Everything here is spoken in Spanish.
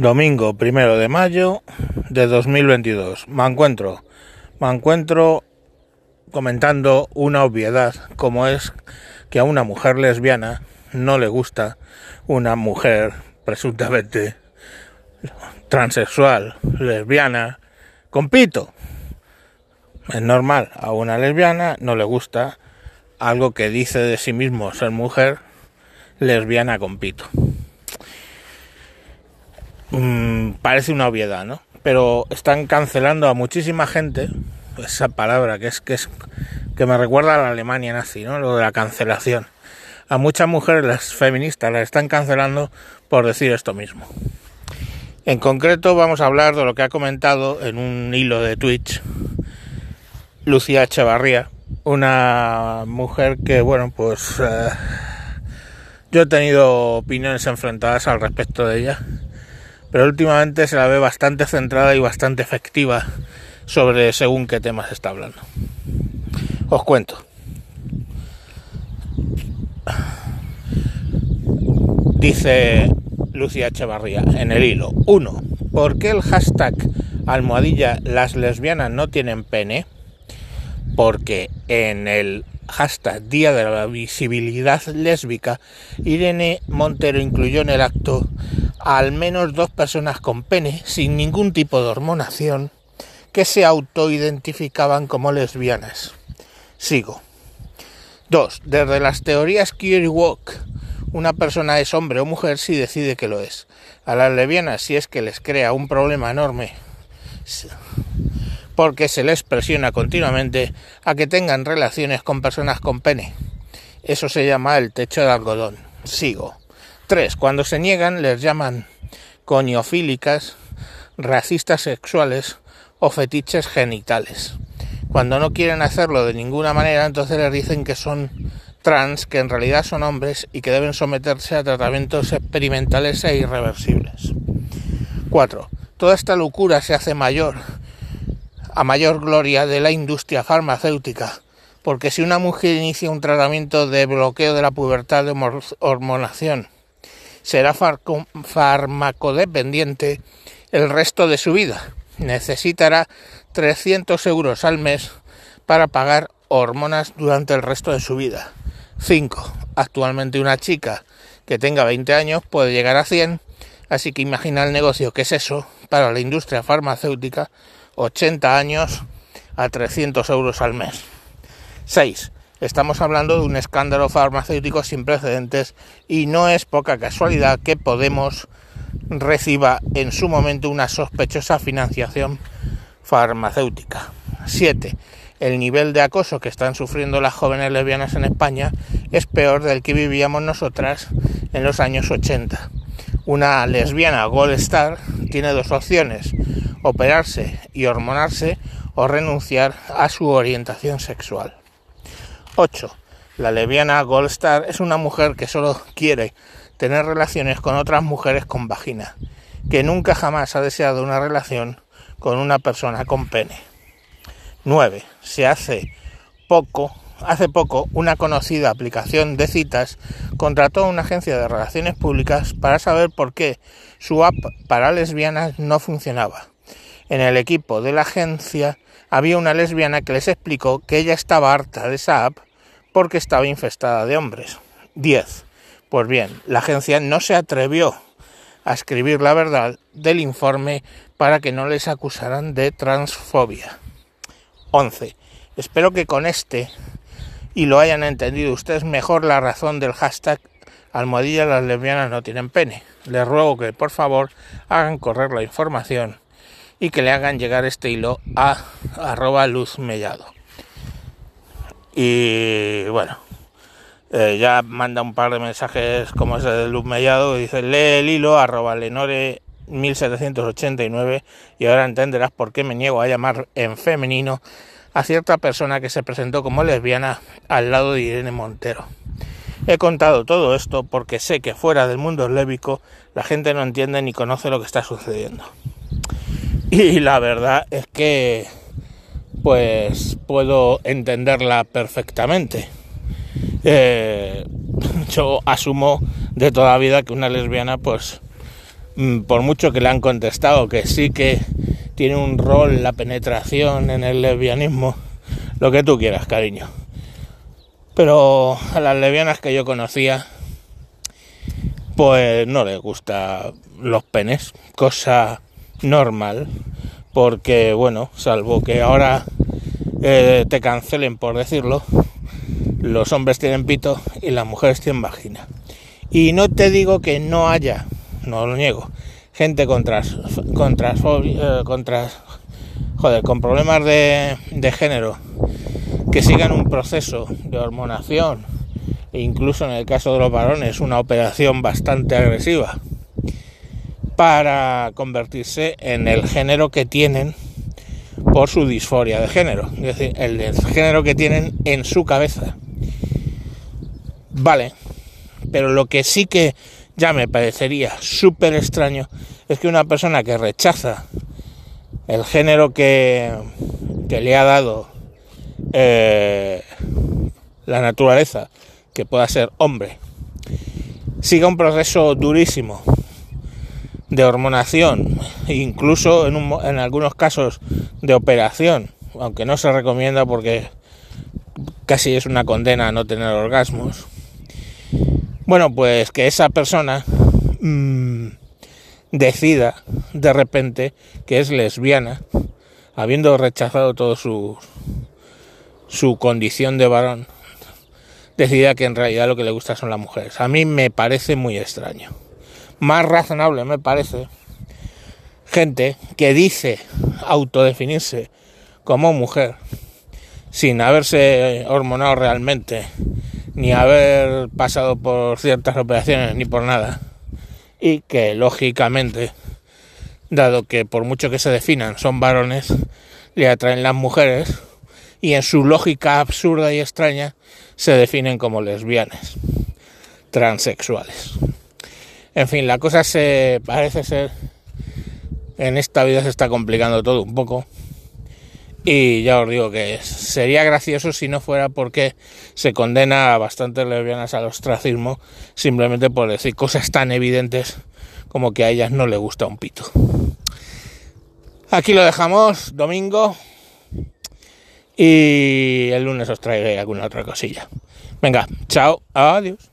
Domingo primero de mayo de 2022. Me encuentro, me encuentro comentando una obviedad, como es que a una mujer lesbiana no le gusta una mujer presuntamente transexual, lesbiana, con pito. Es normal, a una lesbiana no le gusta algo que dice de sí mismo ser mujer lesbiana con pito. Mm, parece una obviedad, ¿no? Pero están cancelando a muchísima gente, esa palabra que es que es que me recuerda a la Alemania nazi, ¿no? Lo de la cancelación. A muchas mujeres las feministas las están cancelando por decir esto mismo. En concreto vamos a hablar de lo que ha comentado en un hilo de Twitch Lucía Echevarría, una mujer que, bueno, pues eh, yo he tenido opiniones enfrentadas al respecto de ella pero últimamente se la ve bastante centrada y bastante efectiva sobre según qué temas está hablando. Os cuento. Dice Lucía Echevarría en el hilo 1. ¿Por qué el hashtag almohadilla las lesbianas no tienen pene? Porque en el hashtag Día de la Visibilidad Lésbica, Irene Montero incluyó en el acto al menos dos personas con pene sin ningún tipo de hormonación que se autoidentificaban como lesbianas. Sigo. 2. Desde las teorías Walk, una persona es hombre o mujer si decide que lo es. A las lesbianas si es que les crea un problema enorme porque se les presiona continuamente a que tengan relaciones con personas con pene. Eso se llama el techo de algodón. Sigo. 3. Cuando se niegan les llaman coniofílicas, racistas sexuales o fetiches genitales. Cuando no quieren hacerlo de ninguna manera, entonces les dicen que son trans, que en realidad son hombres y que deben someterse a tratamientos experimentales e irreversibles. 4. Toda esta locura se hace mayor a mayor gloria de la industria farmacéutica, porque si una mujer inicia un tratamiento de bloqueo de la pubertad de hormonación, será farmacodependiente el resto de su vida. Necesitará 300 euros al mes para pagar hormonas durante el resto de su vida. 5. Actualmente una chica que tenga 20 años puede llegar a 100, así que imagina el negocio que es eso para la industria farmacéutica, 80 años a 300 euros al mes. 6. Estamos hablando de un escándalo farmacéutico sin precedentes y no es poca casualidad que Podemos reciba en su momento una sospechosa financiación farmacéutica. 7. El nivel de acoso que están sufriendo las jóvenes lesbianas en España es peor del que vivíamos nosotras en los años 80. Una lesbiana Gold Star tiene dos opciones, operarse y hormonarse o renunciar a su orientación sexual. 8. La leviana Gold Star es una mujer que solo quiere tener relaciones con otras mujeres con vagina, que nunca jamás ha deseado una relación con una persona con pene. 9. Se hace poco, hace poco una conocida aplicación de citas contrató a una agencia de relaciones públicas para saber por qué su app para lesbianas no funcionaba. En el equipo de la agencia había una lesbiana que les explicó que ella estaba harta de esa app porque estaba infestada de hombres. 10. Pues bien, la agencia no se atrevió a escribir la verdad del informe para que no les acusaran de transfobia. 11. Espero que con este y lo hayan entendido ustedes mejor la razón del hashtag almohadilla las lesbianas no tienen pene. Les ruego que por favor hagan correr la información y que le hagan llegar este hilo a arroba. Y bueno, eh, ya manda un par de mensajes como ese de luz mellado, dice lee el hilo arroba lenore 1789 y ahora entenderás por qué me niego a llamar en femenino a cierta persona que se presentó como lesbiana al lado de Irene Montero. He contado todo esto porque sé que fuera del mundo lébico la gente no entiende ni conoce lo que está sucediendo. Y la verdad es que pues puedo entenderla perfectamente. Eh, yo asumo de toda vida que una lesbiana pues mm, por mucho que le han contestado que sí que tiene un rol la penetración en el lesbianismo, lo que tú quieras, cariño. Pero a las lesbianas que yo conocía, pues no les gusta los penes, cosa normal, porque bueno, salvo que ahora eh, te cancelen por decirlo, los hombres tienen pito y las mujeres tienen vagina. Y no te digo que no haya, no lo niego, gente con, eh, joder, con problemas de, de género que sigan un proceso de hormonación e incluso en el caso de los varones una operación bastante agresiva para convertirse en el género que tienen por su disforia de género, es decir, el género que tienen en su cabeza. Vale, pero lo que sí que ya me parecería súper extraño es que una persona que rechaza el género que, le ha dado eh, la naturaleza, que pueda ser hombre, siga un proceso durísimo de hormonación, incluso en, en algunos casos de operación, aunque no se recomienda porque casi es una condena no tener orgasmos. Bueno, pues que esa persona mmm, decida de repente que es lesbiana, habiendo rechazado todo su, su condición de varón, decida que en realidad lo que le gusta son las mujeres. A mí me parece muy extraño. Más razonable me parece gente que dice autodefinirse como mujer sin haberse hormonado realmente, ni haber pasado por ciertas operaciones, ni por nada, y que lógicamente, dado que por mucho que se definan son varones, le atraen las mujeres, y en su lógica absurda y extraña se definen como lesbianas, transexuales. En fin, la cosa se parece ser en esta vida se está complicando todo un poco. Y ya os digo que sería gracioso si no fuera porque se condena a bastantes lesbianas al ostracismo simplemente por decir cosas tan evidentes como que a ellas no le gusta un pito. Aquí lo dejamos, domingo, y el lunes os traeré alguna otra cosilla. Venga, chao, adiós.